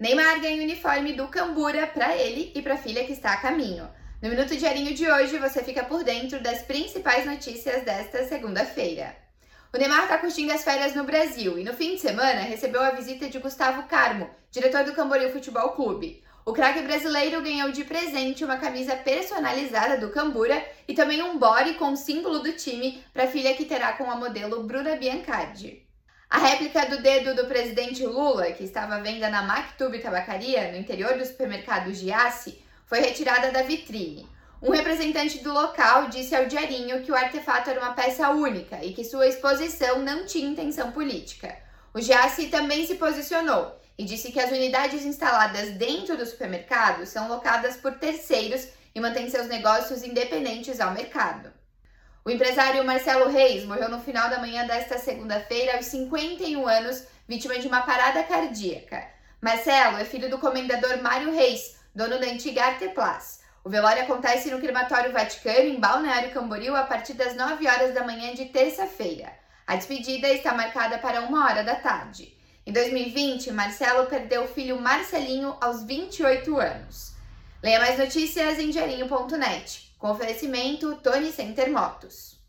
Neymar ganha o uniforme do Cambura para ele e para a filha que está a caminho. No Minuto Diarinho de hoje, você fica por dentro das principais notícias desta segunda-feira. O Neymar está curtindo as férias no Brasil e no fim de semana recebeu a visita de Gustavo Carmo, diretor do Camboriú Futebol Clube. O craque brasileiro ganhou de presente uma camisa personalizada do Cambura e também um body com o símbolo do time para a filha que terá com a modelo Bruna Biancardi. A réplica do dedo do presidente Lula, que estava à venda na Mactube Tabacaria, no interior do supermercado Giasse, foi retirada da vitrine. Um representante do local disse ao Diarinho que o artefato era uma peça única e que sua exposição não tinha intenção política. O Giasse também se posicionou e disse que as unidades instaladas dentro do supermercado são locadas por terceiros e mantêm seus negócios independentes ao mercado. O empresário Marcelo Reis morreu no final da manhã desta segunda-feira, aos 51 anos, vítima de uma parada cardíaca. Marcelo é filho do comendador Mário Reis, dono da antiga Arteplas. O velório acontece no crematório Vaticano, em Balneário Camboriú, a partir das 9 horas da manhã de terça-feira. A despedida está marcada para uma hora da tarde. Em 2020, Marcelo perdeu o filho Marcelinho aos 28 anos. Leia mais notícias em diarinho.net. Com oferecimento Tony Center Motos.